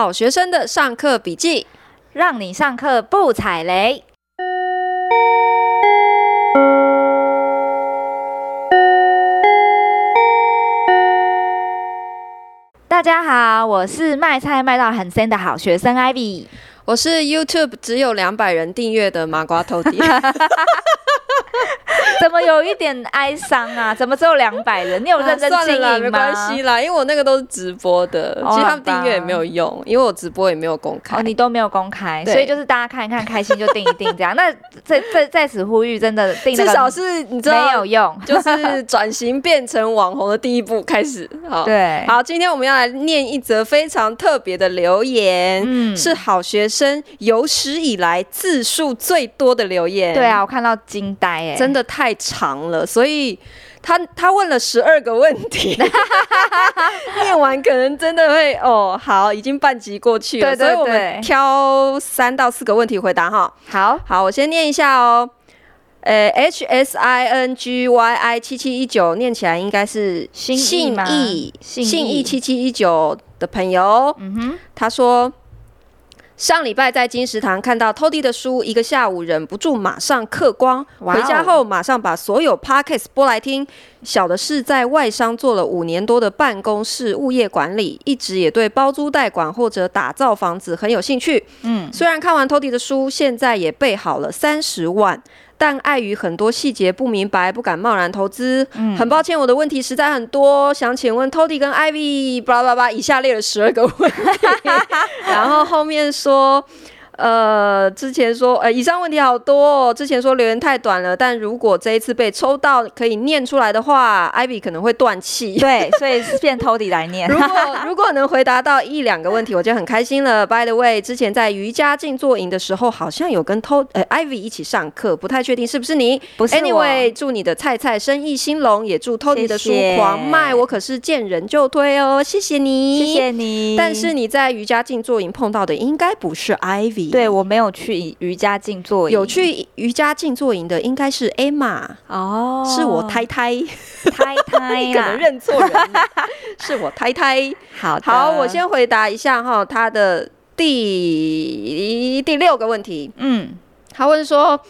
好学生的上课笔记，让你上课不踩雷。大家好，我是卖菜卖到很深的好学生 Ivy，我是 YouTube 只有两百人订阅的麻瓜透迪。怎么有一点哀伤啊？怎么只有两百人？你有认真经营吗？啊、算了啦，没关系啦，因为我那个都是直播的，哦、其实他们订阅也没有用，因为我直播也没有公开。哦，你都没有公开，所以就是大家看一看开心就订一订这样。那在在在此呼吁，真的订至少是你知道没有用，就是转型变成网红的第一步开始。好，对，好，今天我们要来念一则非常特别的留言，嗯，是好学生有史以来字数最多的留言。对啊，我看到惊呆哎，真的太长了，所以他他问了十二个问题，念完可能真的会哦，好，已经半集过去了，对对对，所以我们挑三到四个问题回答哈。好。好，我先念一下哦，呃，H S I N G Y I 七七一九念起来应该是信义信义七七一九的朋友，嗯哼，他说。上礼拜在金石堂看到 Toddy 的书，一个下午忍不住马上刻光。回家后马上把所有 Podcast 播来听。小的是在外商做了五年多的办公室物业管理，一直也对包租代管或者打造房子很有兴趣。嗯，虽然看完 Toddy 的书，现在也备好了三十万。但碍于很多细节不明白，不敢贸然投资。嗯，很抱歉，我的问题实在很多，想请问 Toddy 跟 Ivy，巴拉巴拉，以下列了十二个问题，然后后面说。呃，之前说，呃，以上问题好多哦。之前说留言太短了，但如果这一次被抽到可以念出来的话，Ivy 可能会断气。对，所以是变 Toddy 来念。如果如果能回答到一两个问题，我就很开心了。By the way，之前在瑜伽静坐营的时候，好像有跟 Toddy 呃 Ivy 一起上课，不太确定是不是你。不是我。Anyway，祝你的菜菜生意兴隆，也祝 Toddy 的书狂卖。我可是见人就推哦，谢谢你，谢谢你。但是你在瑜伽静坐营碰到的应该不是对，我没有去。去瑜伽静坐营，有去瑜伽静坐营的应该是 Emma 哦，是我太太，太太 可能认错人，是我太太。好好，我先回答一下哈，他的第第六个问题，嗯，他问说。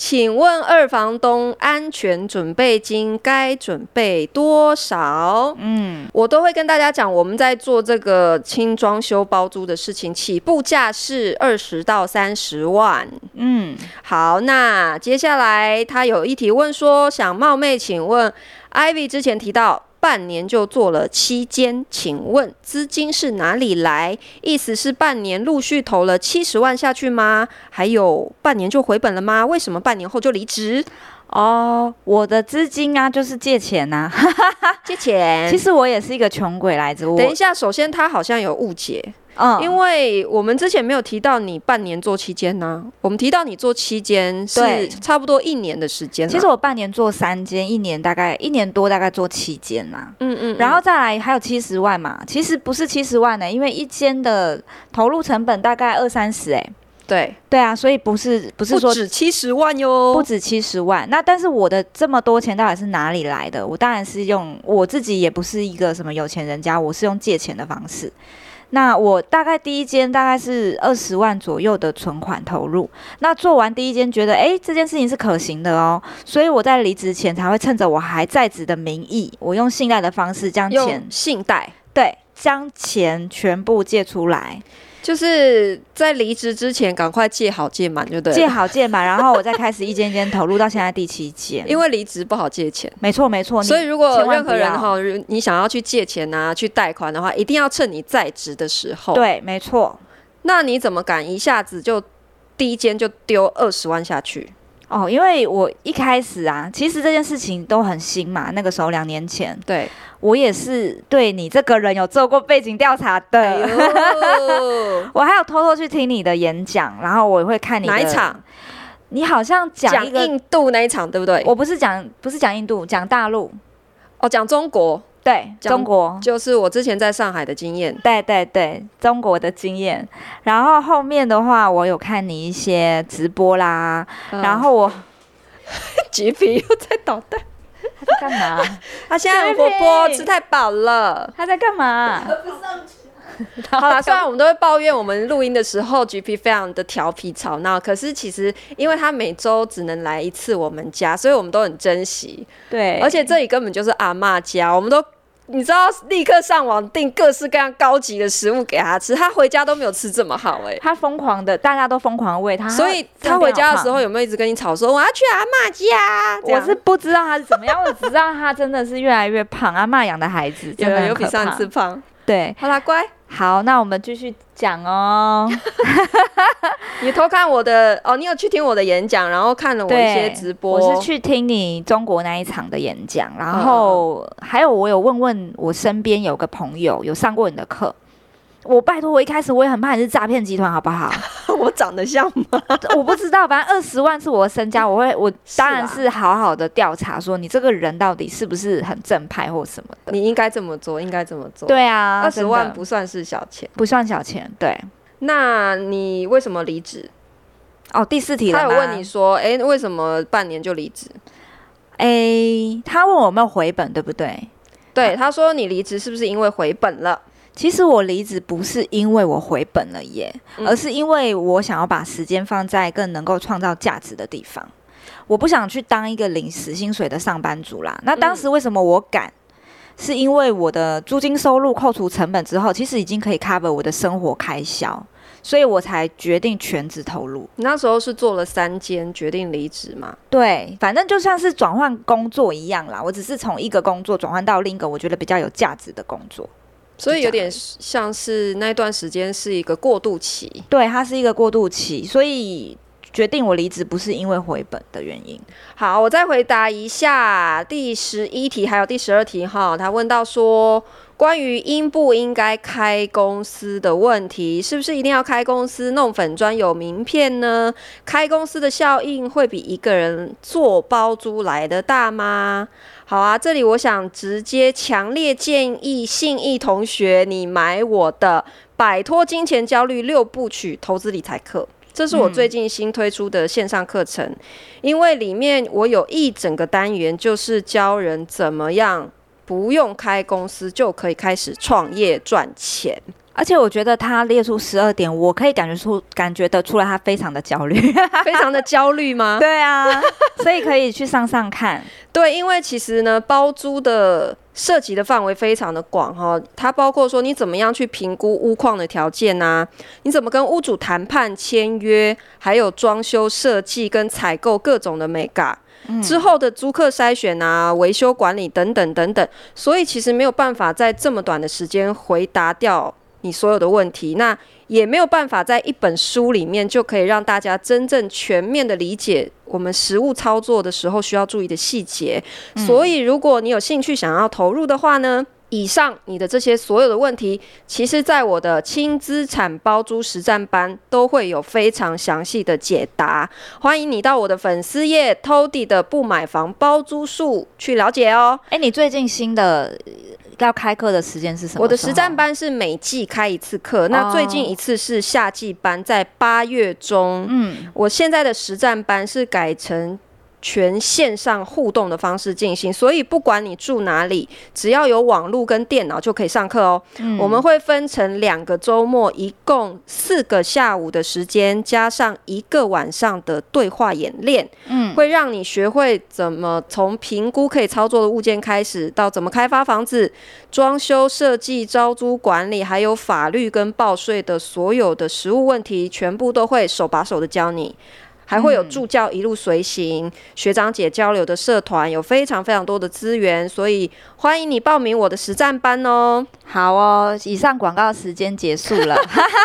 请问二房东安全准备金该准备多少？嗯，我都会跟大家讲，我们在做这个轻装修包租的事情，起步价是二十到三十万。嗯，好，那接下来他有一提问说，想冒昧请问，Ivy 之前提到。半年就做了七间，请问资金是哪里来？意思是半年陆续投了七十万下去吗？还有半年就回本了吗？为什么半年后就离职？哦，我的资金啊，就是借钱呐、啊，借钱。其实我也是一个穷鬼来着。等一下，首先他好像有误解。嗯，因为我们之前没有提到你半年做七间呢，我们提到你做七间是差不多一年的时间。其实我半年做三间，一年大概一年多，大概做七间呐。嗯嗯，然后再来还有七十万嘛，其实不是七十万呢、欸，因为一间的投入成本大概二三十哎。对对啊，所以不是不是说七十万哟，不止七十万。那但是我的这么多钱到底是哪里来的？我当然是用我自己，也不是一个什么有钱人家，我是用借钱的方式。那我大概第一间大概是二十万左右的存款投入。那做完第一间，觉得哎，这件事情是可行的哦，所以我在离职前才会趁着我还在职的名义，我用信贷的方式将钱信贷对，将钱全部借出来。就是在离职之前，赶快借好借满就对了。借好借满，然后我再开始一间一间投入，到现在第七间。因为离职不好借钱，没错没错。所以如果任何人哈，你想要去借钱啊，去贷款的话，一定要趁你在职的时候。对，没错。那你怎么敢一下子就第一间就丢二十万下去？哦，因为我一开始啊，其实这件事情都很新嘛。那个时候两年前，对我也是对你这个人有做过背景调查的。哎、我还有偷偷去听你的演讲，然后我也会看你的哪一场？你好像讲印度那一场，对不对？我不是讲，不是讲印度，讲大陆。哦，讲中国。对，中国就是我之前在上海的经验。对对对，中国的经验。然后后面的话，我有看你一些直播啦。嗯、然后我 橘皮又在捣蛋，他在干嘛？他现在很活泼，吃太饱了。他在干嘛？好啦，虽然我们都会抱怨我们录音的时候 GP 非常的调皮吵闹，可是其实因为他每周只能来一次我们家，所以我们都很珍惜。对，而且这里根本就是阿嬷家，我们都。你知道，立刻上网订各式各样高级的食物给他吃，他回家都没有吃这么好哎、欸。他疯狂的，大家都疯狂喂他，所以他回家的时候有没有一直跟你吵说我要去阿嬷家？我是不知道他是怎么样，我只知道他真的是越来越胖。阿嬷养的孩子真的有比上次胖。对，好啦，乖。好，那我们继续讲哦。你偷看我的哦，你有去听我的演讲，然后看了我一些直播。我是去听你中国那一场的演讲，然后还有我有问问我身边有个朋友有上过你的课。我拜托，我一开始我也很怕你是诈骗集团，好不好？我长得像吗？我不知道，反正二十万是我的身家，我会，我当然是好好的调查，说你这个人到底是不是很正派或什么的。你应该这么做，应该这么做。对啊，二十万不算是小钱，不算小钱。对，那你为什么离职？哦，第四题了。他有问你说，哎、欸，为什么半年就离职？哎、欸，他问我有没有回本，对不对？对，他说你离职是不是因为回本了？其实我离职不是因为我回本了耶，而是因为我想要把时间放在更能够创造价值的地方。我不想去当一个领死薪水的上班族啦。那当时为什么我敢？是因为我的租金收入扣除成本之后，其实已经可以 cover 我的生活开销，所以我才决定全职投入。你那时候是做了三间，决定离职嘛？对，反正就像是转换工作一样啦。我只是从一个工作转换到另一个我觉得比较有价值的工作。所以有点像是那段时间是一个过渡期，对，它是一个过渡期，所以决定我离职不是因为回本的原因。好，我再回答一下第十一题，还有第十二题哈。他问到说，关于应不应该开公司的问题，是不是一定要开公司弄粉砖有名片呢？开公司的效应会比一个人做包租来的大吗？好啊，这里我想直接强烈建议信义同学，你买我的《摆脱金钱焦虑六部曲投资理财课》，这是我最近新推出的线上课程，因为里面我有一整个单元，就是教人怎么样不用开公司就可以开始创业赚钱。而且我觉得他列出十二点，我可以感觉出感觉得出来，他非常的焦虑，非常的焦虑吗？对啊，所以可以去上上看。对，因为其实呢，包租的涉及的范围非常的广哈，它包括说你怎么样去评估屋况的条件呐、啊，你怎么跟屋主谈判签约，还有装修设计跟采购各种的眉角、嗯，之后的租客筛选啊、维修管理等等等等，所以其实没有办法在这么短的时间回答掉。你所有的问题，那也没有办法在一本书里面就可以让大家真正全面的理解我们实物操作的时候需要注意的细节。嗯。所以，如果你有兴趣想要投入的话呢，以上你的这些所有的问题，其实在我的轻资产包租实战班都会有非常详细的解答。欢迎你到我的粉丝页 Tody 的不买房包租术去了解哦。哎，你最近新的。要开课的时间是什么？我的实战班是每季开一次课，那最近一次是夏季班，在八月中。嗯，我现在的实战班是改成。全线上互动的方式进行，所以不管你住哪里，只要有网络跟电脑就可以上课哦。嗯。我们会分成两个周末，一共四个下午的时间，加上一个晚上的对话演练。嗯，会让你学会怎么从评估可以操作的物件开始，到怎么开发房子、装修设计、招租管理，还有法律跟报税的所有的实务问题，全部都会手把手的教你。还会有助教一路随行，嗯，学长姐交流的社团有非常非常多的资源，所以欢迎你报名我的实战班哦。好哦，以上广告时间结束了，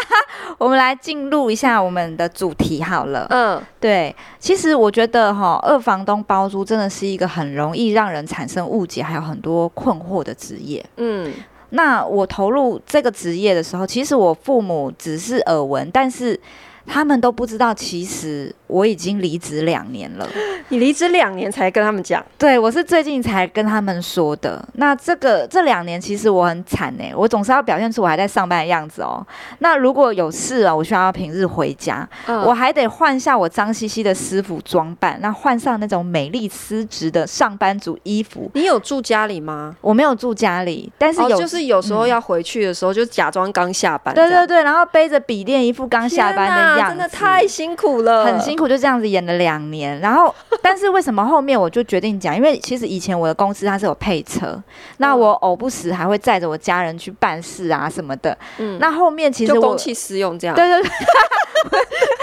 我们来进入一下我们的主题好了。嗯，对，其实我觉得哈，二房东包租真的是一个很容易让人产生误解，还有很多困惑的职业。嗯，那我投入这个职业的时候，其实我父母只是耳闻，但是他们都不知道，其实。我已经离职两年了。你离职两年才跟他们讲？对，我是最近才跟他们说的。那这个这两年其实我很惨哎，我总是要表现出我还在上班的样子哦。那如果有事啊，我需要平日回家，嗯、我还得换下我脏兮兮的师傅装扮，那换上那种美丽丝质的上班族衣服。你有住家里吗？我没有住家里，但是有、哦、就是有时候要回去的时候，嗯、就假装刚下班。对对对，然后背着笔电，一副刚下班的样子，真的太辛苦了，很辛苦，就这样子演了两年。然后，但是为什么后面我就决定讲？因为其实以前我的公司它是有配车，那我偶不时还会载着我家人去办事啊什么的。嗯，那后面其实我公器私用这样。对对对。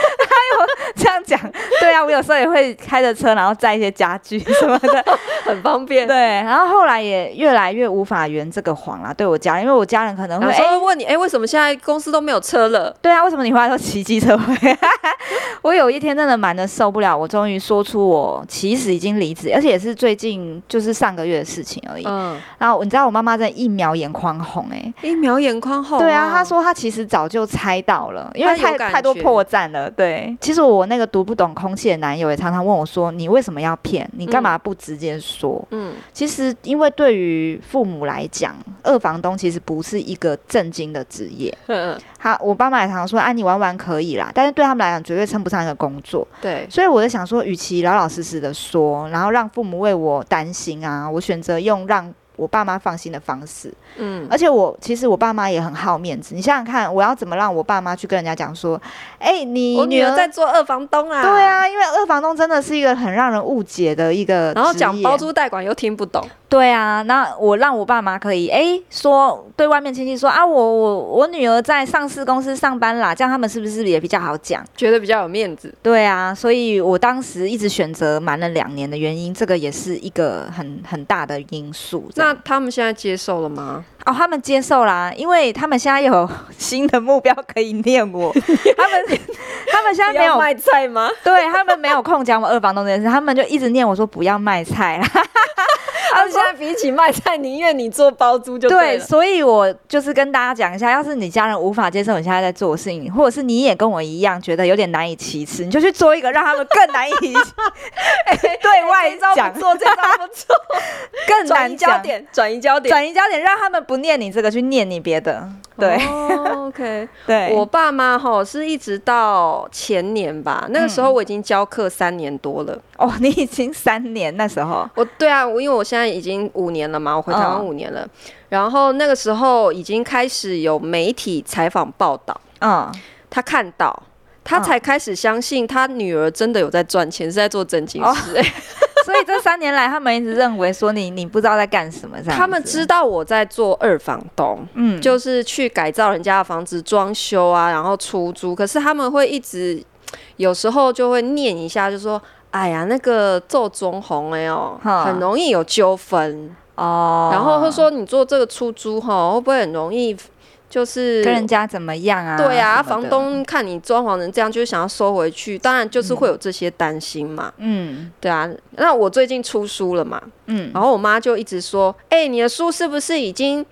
这样讲，对啊，我有时候也会开着车，然后载一些家具 什么的，很方便。对，然后后来也越来越无法圆这个谎啦，对我家人，因为我家人可能会哎问你，哎，为什么现在公司都没有车了？对啊，为什么你回来都骑机车回来？我有一天真的蛮的受不了，我终于说出我其实已经离职，而且也是最近就是上个月的事情而已。嗯，然后你知道我妈妈在一秒眼眶红，哎，一秒眼眶红。对啊，她说她其实早就猜到了，因为太太多破绽了。对，其实我那个读不懂空气的男友也常常问我说：“你为什么要骗？你干嘛不直接说？”嗯，其实因为对于父母来讲，二房东其实不是一个正经的职业。嗯，他我爸妈也常常说：“啊，你玩玩可以啦。”但是对他们来讲，绝对称不上一个工作。对，所以我就想说，与其老老实实的说，然后让父母为我担心啊，我选择用让。我爸妈放心的方式，嗯，而且我其实我爸妈也很好面子。你想想看，我要怎么让我爸妈去跟人家讲说，哎、欸，你我女儿在做二房东啊？对啊，因为二房东真的是一个很让人误解的一个，然后讲包租代管又听不懂。对啊，那我让我爸妈可以哎说对外面亲戚说啊，我我我女儿在上市公司上班啦，这样他们是不是也比较好讲，觉得比较有面子？对啊，所以我当时一直选择瞒了两年的原因，这个也是一个很很大的因素。那他们现在接受了吗？哦，他们接受啦，因为他们现在有新的目标可以念我。他们他们现在没有卖菜吗？对，他们没有空讲我二房东这件事，他们就一直念我说不要卖菜啦。他们现在比起卖菜，宁愿你做包租就对。对，所以我就是跟大家讲一下，要是你家人无法接受你现在在做的事情，或者是你也跟我一样觉得有点难以启齿，你就去做一个让他们更难以 对外讲做这招不错，更难转移焦点，转移焦点，转移焦点，让他们不念你这个，去念你别的。对、oh,，OK，对。我爸妈哈是一直到前年吧，那个时候我已经教课三年多了。，oh, 你已经三年那时候？我对啊，我因为我现在已经五年了嘛，我回台湾五年了。Oh. 然后那个时候已经开始有媒体采访报道，嗯，oh. 他看到，他才开始相信他女儿真的有在赚钱，是在做正经事。Oh. 所以这三年来，他们一直认为说你你不知道在干什么，他们知道我在做二房东，嗯，就是去改造人家的房子装修啊，然后出租。可是他们会一直有时候就会念一下，就说：“哎呀，那个做中红哎哦，很容易有纠纷哦。”然后会说：“你做这个出租哈，会不会很容易？”就是跟人家怎么样啊？对啊，房东看你装潢成这样，就是想要收回去，当然就是会有这些担心嘛。嗯，对啊。那我最近出书了嘛，嗯，然后我妈就一直说：“哎、欸，你的书是不是已经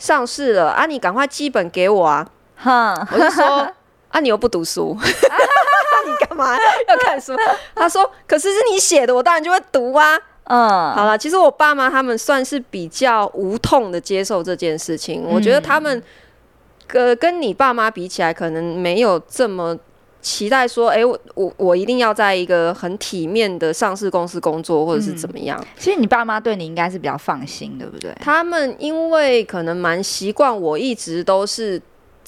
上市了啊？你赶快寄本给我啊！”哈，我就说：“啊，你又不读书，你 干嘛 要看书？”他说：“可是是你写的，我当然就会读啊。”嗯，好了，其实我爸妈他们算是比较无痛的接受这件事情，我觉得他们。跟跟你爸妈比起来，可能没有这么期待说，哎、欸，我我我一定要在一个很体面的上市公司工作，或者是怎么样。嗯、其实你爸妈对你应该是比较放心，对不对？他们因为可能蛮习惯我一直都是。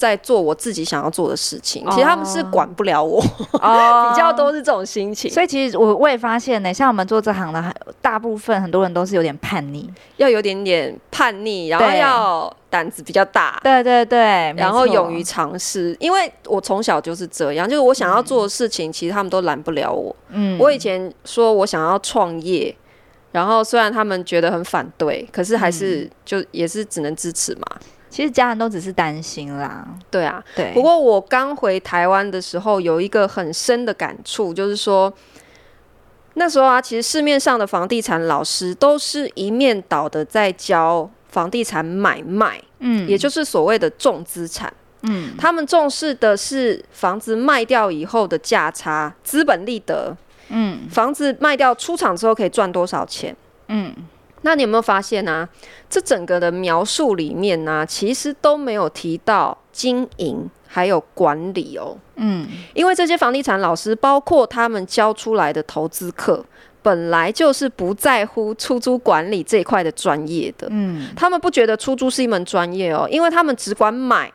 在做我自己想要做的事情，其实他们是管不了我，哦、比较多是这种心情。所以其实我我也发现呢，像我们做这行的，大部分很多人都是有点叛逆，要有点点叛逆，然后要胆子比较大，对对对，然后勇于尝试。因为我从小就是这样，就是我想要做的事情，嗯、其实他们都拦不了我。嗯，我以前说我想要创业，然后虽然他们觉得很反对，可是还是就也是只能支持嘛。其实家人都只是担心啦，对啊，对。不过我刚回台湾的时候，有一个很深的感触，就是说那时候啊，其实市面上的房地产老师都是一面倒的在教房地产买卖，嗯，也就是所谓的重资产。嗯，他们重视的是房子卖掉以后的价差、资本利得。嗯，房子卖掉出厂之后可以赚多少钱？嗯，那你有没有发现呢、啊？这整个的描述里面呢、啊，其实都没有提到经营还有管理哦。嗯，因为这些房地产老师，包括他们教出来的投资客，本来就是不在乎出租管理这一块的专业的。嗯，他们不觉得出租是一门专业哦，因为他们只管买。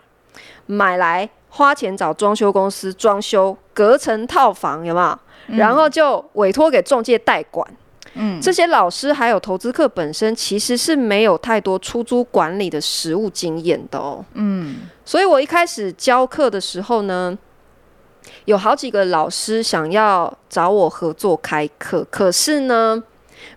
买来花钱找装修公司装修隔层套房有没有？嗯、然后就委托给中介代管。嗯，这些老师还有投资客本身其实是没有太多出租管理的实务经验的哦。嗯，所以我一开始教课的时候呢，有好几个老师想要找我合作开课，可是呢，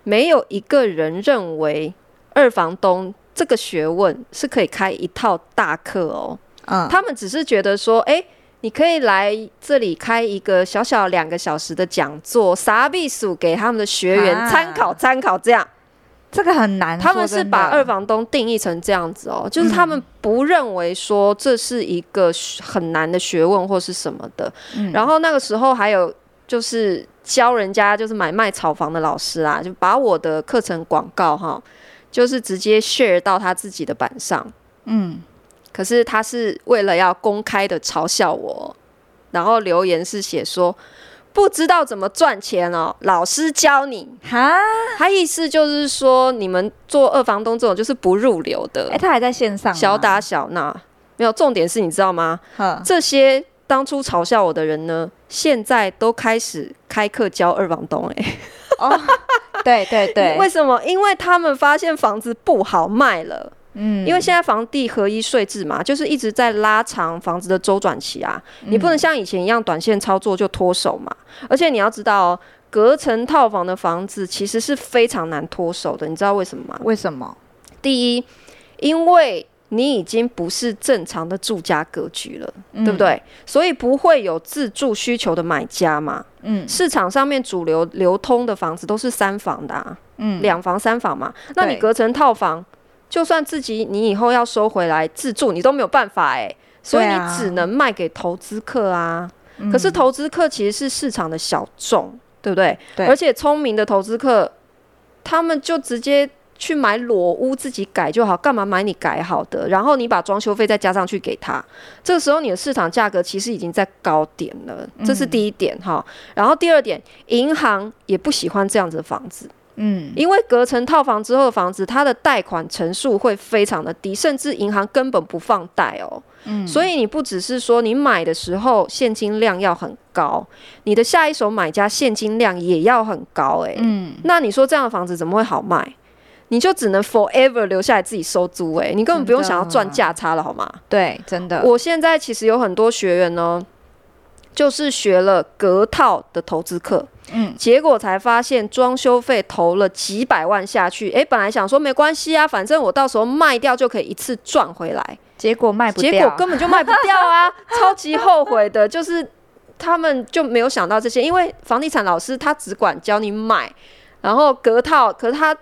没有一个人认为二房东这个学问是可以开一套大课哦。嗯，他们只是觉得说，哎、欸，你可以来这里开一个小小两个小时的讲座，啥避暑给他们的学员参考参考，这样，这个很难。他们是把二房东定义成这样子哦，就是他们不认为说这是一个很难的学问或是什么的。嗯，然后那个时候还有就是教人家就是买卖炒房的老师啊，就把我的课程广告哈，就是直接 share 到他自己的板上，嗯。可是他是为了要公开的嘲笑我，然后留言是写说不知道怎么赚钱哦，老师教你哈。他意思就是说你们做二房东这种就是不入流的。哎、欸，他还在线上，小打小闹，没有重点是你知道吗？这些当初嘲笑我的人呢，现在都开始开课教二房东、欸。哎，哦，对对对，为什么？因为他们发现房子不好卖了。嗯，因为现在房地合一税制嘛，就是一直在拉长房子的周转期啊。你不能像以前一样短线操作就脱手嘛。而且你要知道哦，隔层套房的房子其实是非常难脱手的。你知道为什么吗？为什么？第一，因为你已经不是正常的住家格局了，嗯，对不对？所以不会有自住需求的买家嘛。嗯，市场上面主流流通的房子都是三房的啊，嗯，两房三房嘛。那你隔层套房。就算自己你以后要收回来自住，你都没有办法哎、欸，所以你只能卖给投资客啊。啊可是投资客其实是市场的小众，嗯、对不对？对。而且聪明的投资客，他们就直接去买裸屋自己改就好，干嘛买你改好的？然后你把装修费再加上去给他，这个时候你的市场价格其实已经在高点了，这是第一点哈。嗯、然后第二点，银行也不喜欢这样子的房子。嗯，因为隔层套房之后的房子，它的贷款成数会非常的低，甚至银行根本不放贷哦。嗯，所以你不只是说你买的时候现金量要很高，你的下一手买家现金量也要很高诶。嗯，那你说这样的房子怎么会好卖？你就只能 forever 留下来自己收租诶，你根本不用想要赚价差了好吗？对，真的。我现在其实有很多学员呢，就是学了隔套的投资课。嗯，结果才发现装修费投了几百万下去，哎、欸，本来想说没关系啊，反正我到时候卖掉就可以一次赚回来，结果卖不掉，结果根本就卖不掉啊，超级后悔的，就是他们就没有想到这些，因为房地产老师他只管教你买，然后隔套，可是他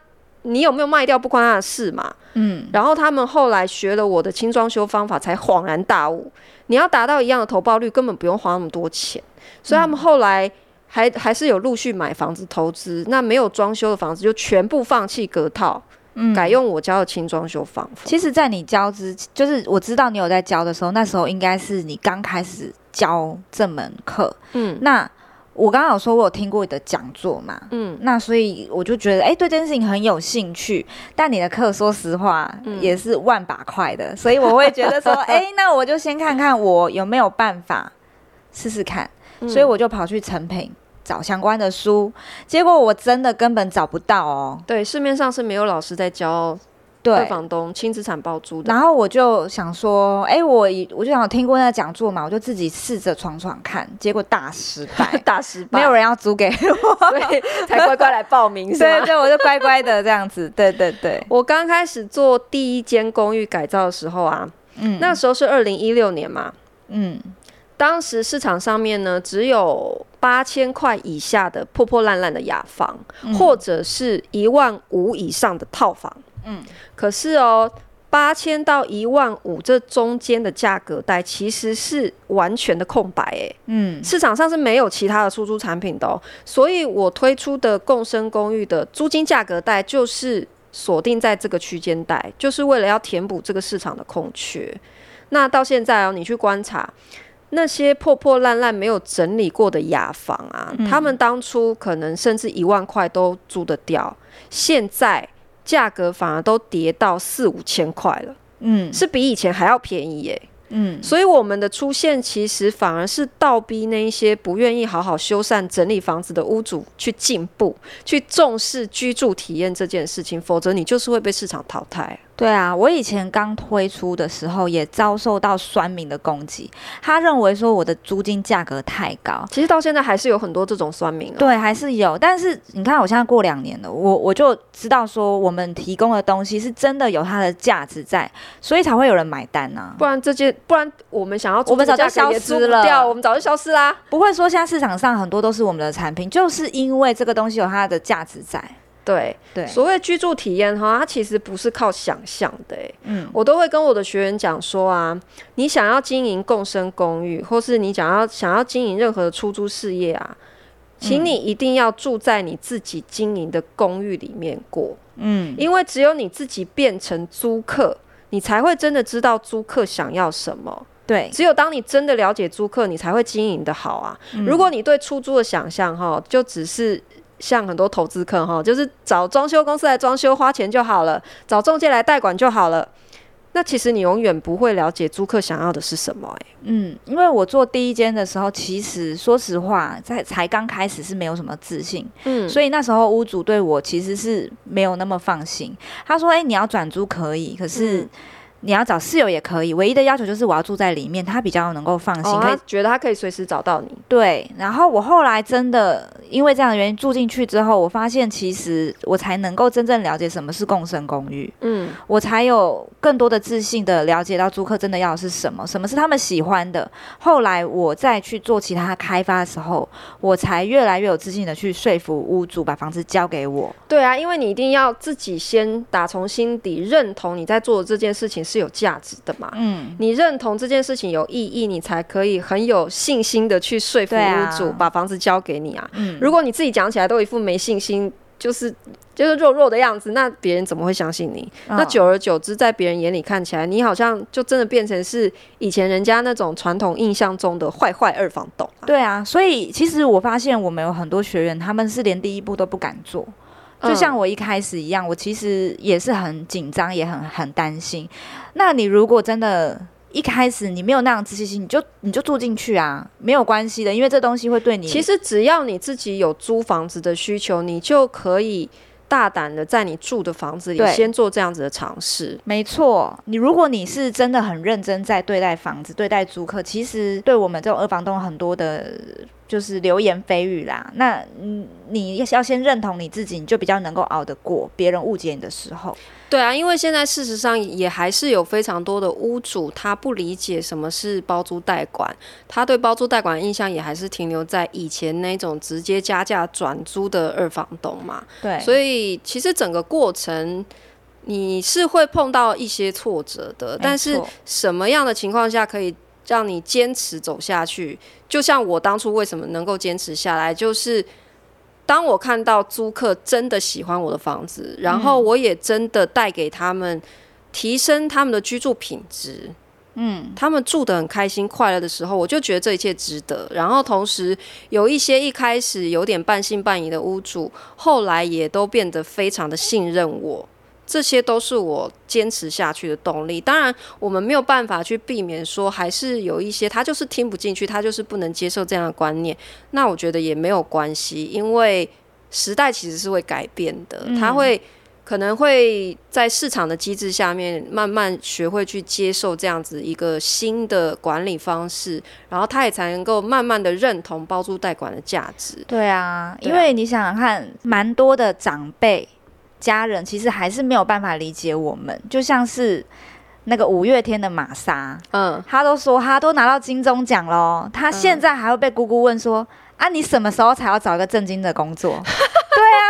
你有没有卖掉不关他的事嘛，嗯，然后他们后来学了我的轻装修方法，才恍然大悟，你要达到一样的投报率，根本不用花那么多钱，所以他们后来。还还是有陆续买房子投资，那没有装修的房子就全部放弃隔套，嗯，改用我教的轻装修方法。其实，在你教之，就是我知道你有在教的时候，那时候应该是你刚开始教这门课，嗯。那我刚刚有说我有听过你的讲座嘛，嗯。那所以我就觉得，哎、欸，对这件事情很有兴趣。但你的课，说实话，也是万把块的，嗯、所以我会觉得说，哎、欸，那我就先看看我有没有办法试试看。所以我就跑去成品找相关的书，结果我真的根本找不到哦。对，市面上是没有老师在教二房东轻资产包租的。然后我就想说，哎、欸，我我就想听过那个讲座嘛，我就自己试着闯闯看，结果大失败，大失败，没有人要租给我，所以才乖乖来报名，是对 对，我就乖乖的这样子。对对对，我刚开始做第一间公寓改造的时候啊，嗯，那时候是二零一六年嘛，嗯。当时市场上面呢，只有八千块以下的破破烂烂的雅房，嗯、或者是一万五以上的套房。嗯，可是哦，八千到一万五这中间的价格带其实是完全的空白，哎，嗯，市场上是没有其他的出租产品的哦，所以我推出的共生公寓的租金价格带就是锁定在这个区间带，就是为了要填补这个市场的空缺。那到现在哦，你去观察那些破破烂烂没有整理过的雅房啊，嗯，他们当初可能甚至一万块都租得掉，现在。价格反而都跌到四五千块了，嗯，是比以前还要便宜耶，嗯，所以我们的出现其实反而是倒逼那一些不愿意好好修缮整理房子的屋主去进步，去重视居住体验这件事情，否则你就是会被市场淘汰。对啊，我以前刚推出的时候也遭受到酸民的攻击，他认为说我的租金价格太高。其实到现在还是有很多这种酸民啊。对，还是有。但是你看，我现在过两年了，我我就知道说我们提供的东西是真的有它的价值在，所以才会有人买单呐。不然这些，不然我们想要租，我们早就消失了，我们早就消失啦。不会说现在市场上很多都是我们的产品，就是因为这个东西有它的价值在。对对，所谓居住体验哈，它其实不是靠想象的。嗯，我都会跟我的学员讲说啊，你想要经营共生公寓，或是你想要想要经营任何的出租事业啊，请你一定要住在你自己经营的公寓里面过。嗯，因为只有你自己变成租客，你才会真的知道租客想要什么。对，只有当你真的了解租客，你才会经营的好啊。嗯，如果你对出租的想象哈，就只是。像很多投资客哈，就是找装修公司来装修，花钱就好了；找中介来代管就好了。那其实你永远不会了解租客想要的是什么欸。嗯，因为我做第一间的时候，其实说实话，在才刚开始是没有什么自信。嗯，所以那时候屋主对我其实是没有那么放心。他说：“欸，你要转租可以，可是。”你要找室友也可以，唯一的要求就是我要住在里面，他比较能够放心，可以、哦、觉得他可以随时找到你。对，然后我后来真的因为这样的原因住进去之后，我发现其实我才能够真正了解什么是共生公寓。嗯，我才有更多的自信的了解到租客真的要的是什么，什么是他们喜欢的。后来我再去做其他开发的时候，我才越来越有自信的去说服屋主把房子交给我。对啊，因为你一定要自己先打从心底认同你在做的这件事情是有价值的嘛？嗯，你认同这件事情有意义，你才可以很有信心的去说服屋主把房子交给你啊。嗯，如果你自己讲起来都一副没信心，就是就是弱弱的样子，那别人怎么会相信你？哦，那久而久之，在别人眼里看起来，你好像就真的变成是以前人家那种传统印象中的坏坏二房东啊。对啊，所以其实我发现我们有很多学员，他们是连第一步都不敢做。就像我一开始一样，我其实也是很紧张，也很很担心。那你如果真的一开始你没有那样自信心，你就你就住进去啊，没有关系的，因为这东西会对你。其实只要你自己有租房子的需求，你就可以大胆的在你住的房子里先做这样子的尝试。没错，你如果你是真的很认真在对待房子、对待租客，其实对我们这种二房东很多的。就是流言蜚语啦，那嗯，你要先认同你自己，你就比较能够熬得过别人误解你的时候。对啊，因为现在事实上也还是有非常多的屋主，他不理解什么是包租代管，他对包租代管的印象也还是停留在以前那种直接加价转租的二房东嘛。对，所以其实整个过程你是会碰到一些挫折的，但是什么样的情况下可以让你坚持走下去？就像我当初为什么能够坚持下来，就是当我看到租客真的喜欢我的房子，然后我也真的带给他们提升他们的居住品质，嗯，他们住得很开心快乐的时候，我就觉得这一切值得。然后同时有一些一开始有点半信半疑的屋主，后来也都变得非常的信任我。这些都是我坚持下去的动力。当然，我们没有办法去避免说，还是有一些他就是听不进去，他就是不能接受这样的观念。那我觉得也没有关系，因为时代其实是会改变的。他会可能会在市场的机制下面慢慢学会去接受这样子一个新的管理方式，然后他也才能够慢慢的认同包租代管的价值。对啊，因为你想想看，蛮多的长辈。家人其实还是没有办法理解我们，就像是那个五月天的玛莎，嗯，他都说他都拿到金钟奖喽，他现在还会被姑姑问说、嗯、啊，你什么时候才要找一个正经的工作？对啊，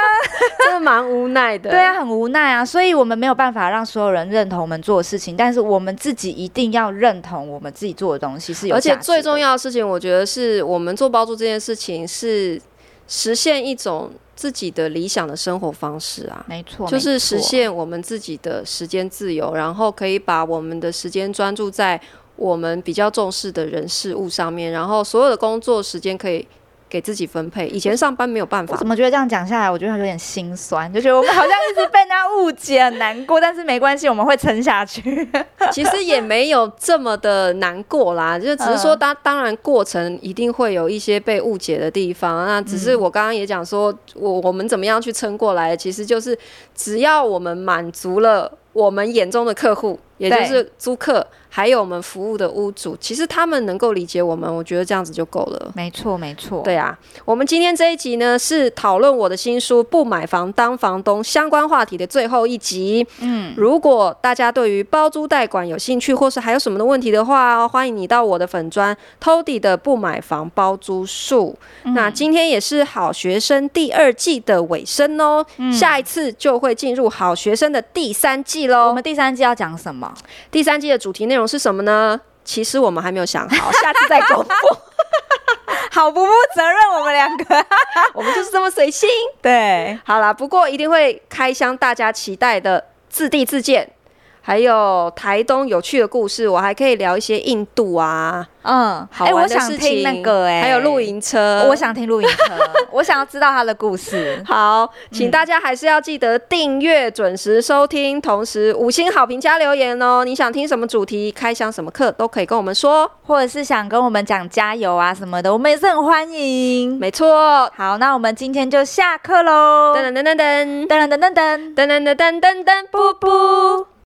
真的蛮无奈的。对啊，很无奈啊，所以我们没有办法让所有人认同我们做的事情，但是我们自己一定要认同我们自己做的东西是有。而且最重要的事情，我觉得是我们做包租这件事情是实现一种自己的理想的生活方式啊，没错，就是实现我们自己的时间自由，然后可以把我们的时间专注在我们比较重视的人事物上面，然后所有的工作时间可以。给自己分配，以前上班没有办法。我怎么觉得这样讲下来，我觉得有点心酸，就觉得我们好像一直被人家误解，很难过。但是没关系，我们会撑下去。其实也没有这么的难过啦，就只是说当当然过程一定会有一些被误解的地方。那只是我刚刚也讲说，我我们怎么样去撑过来，其实就是只要我们满足了我们眼中的客户。也就是租客，还有我们服务的屋主，其实他们能够理解我们，我觉得这样子就够了。没错，没错。对啊，我们今天这一集呢，是讨论我的新书《不买房当房东》相关话题的最后一集。嗯，如果大家对于包租代管有兴趣，或是还有什么的问题的话，欢迎你到我的粉砖 Tody 的不买房包租术。嗯、那今天也是好学生第二季的尾声哦，嗯、下一次就会进入好学生的第三季喽。我们第三季要讲什么？第三季的主题内容是什么呢？其实我们还没有想好，下次再公布。好不负责任，我们两个，我们就是这么随性。对，好啦，不过一定会开箱大家期待的自地自建。还有台东有趣的故事，我还可以聊一些印度啊，嗯，好玩的事情。那个哎，还有露营车，我想听露营车，我想要知道他的故事。好，请大家还是要记得订阅，准时收听，同时五星好评加留言哦。你想听什么主题，开箱什么课，都可以跟我们说，或者是想跟我们讲加油啊什么的，我们也是很欢迎。没错，好，那我们今天就下课喽。噔噔噔噔噔噔噔噔噔噔噔噔噔噔噔噔，布布。